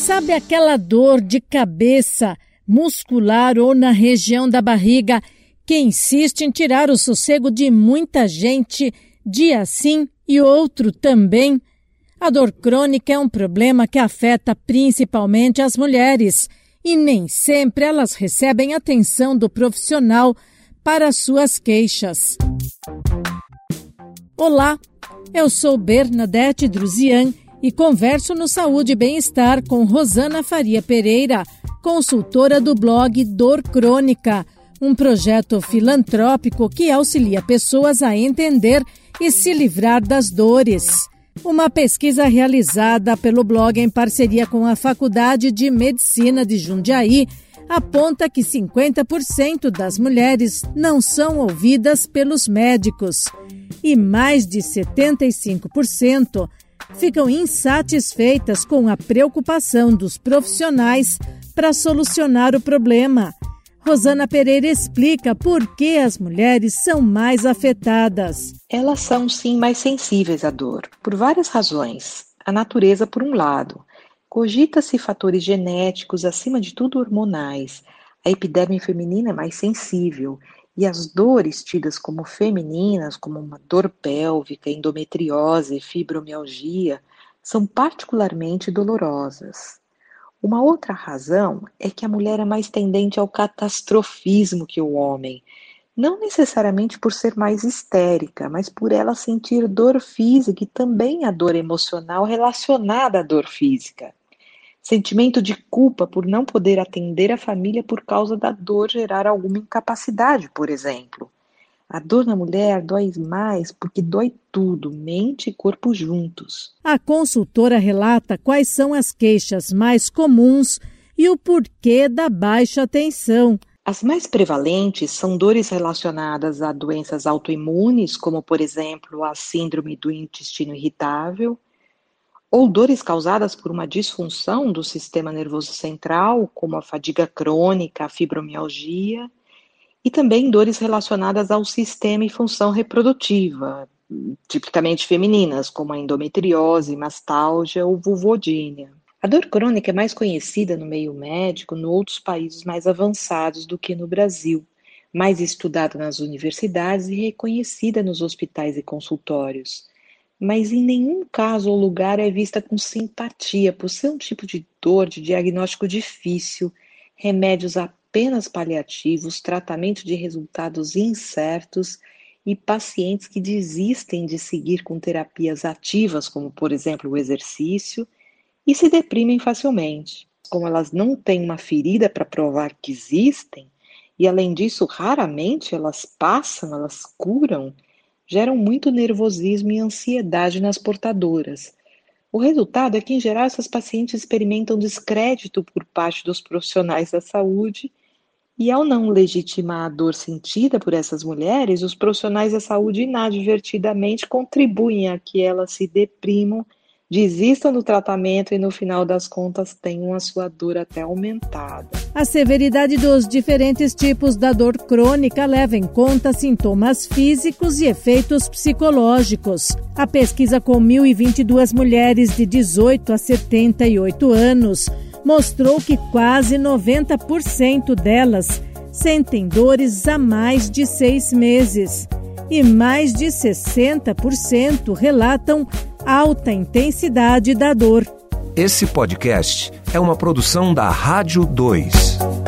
Sabe aquela dor de cabeça, muscular ou na região da barriga que insiste em tirar o sossego de muita gente, dia sim e outro também? A dor crônica é um problema que afeta principalmente as mulheres e nem sempre elas recebem atenção do profissional para suas queixas. Olá, eu sou Bernadette Druzian e converso no Saúde e Bem-Estar com Rosana Faria Pereira, consultora do blog Dor Crônica, um projeto filantrópico que auxilia pessoas a entender e se livrar das dores. Uma pesquisa realizada pelo blog em parceria com a Faculdade de Medicina de Jundiaí aponta que 50% das mulheres não são ouvidas pelos médicos e mais de 75% ficam insatisfeitas com a preocupação dos profissionais para solucionar o problema. Rosana Pereira explica por que as mulheres são mais afetadas. Elas são sim mais sensíveis à dor, por várias razões. A natureza, por um lado, Cogita-se fatores genéticos, acima de tudo hormonais. A epiderme feminina é mais sensível e as dores tidas como femininas, como uma dor pélvica, endometriose, fibromialgia, são particularmente dolorosas. Uma outra razão é que a mulher é mais tendente ao catastrofismo que o homem, não necessariamente por ser mais histérica, mas por ela sentir dor física e também a dor emocional relacionada à dor física sentimento de culpa por não poder atender a família por causa da dor gerar alguma incapacidade, por exemplo. A dor na mulher dói mais porque dói tudo, mente e corpo juntos. A consultora relata quais são as queixas mais comuns e o porquê da baixa atenção. As mais prevalentes são dores relacionadas a doenças autoimunes, como, por exemplo, a síndrome do intestino irritável, ou dores causadas por uma disfunção do sistema nervoso central, como a fadiga crônica, a fibromialgia, e também dores relacionadas ao sistema e função reprodutiva, tipicamente femininas, como a endometriose, mastalgia ou vulvodínia. A dor crônica é mais conhecida no meio médico em outros países mais avançados do que no Brasil, mais estudada nas universidades e reconhecida nos hospitais e consultórios mas em nenhum caso ou lugar é vista com simpatia, por ser um tipo de dor de diagnóstico difícil, remédios apenas paliativos, tratamento de resultados incertos e pacientes que desistem de seguir com terapias ativas, como por exemplo o exercício, e se deprimem facilmente. Como elas não têm uma ferida para provar que existem, e além disso, raramente elas passam, elas curam, geram muito nervosismo e ansiedade nas portadoras. O resultado é que, em geral, essas pacientes experimentam descrédito por parte dos profissionais da saúde, e ao não legitimar a dor sentida por essas mulheres, os profissionais da saúde inadvertidamente contribuem a que elas se deprimam desistam do tratamento e no final das contas tenham a sua dor até aumentada. A severidade dos diferentes tipos da dor crônica leva em conta sintomas físicos e efeitos psicológicos. A pesquisa com 1.022 mulheres de 18 a 78 anos mostrou que quase 90% delas sentem dores há mais de seis meses e mais de 60% relatam alta intensidade da dor. Esse podcast é uma produção da Rádio 2.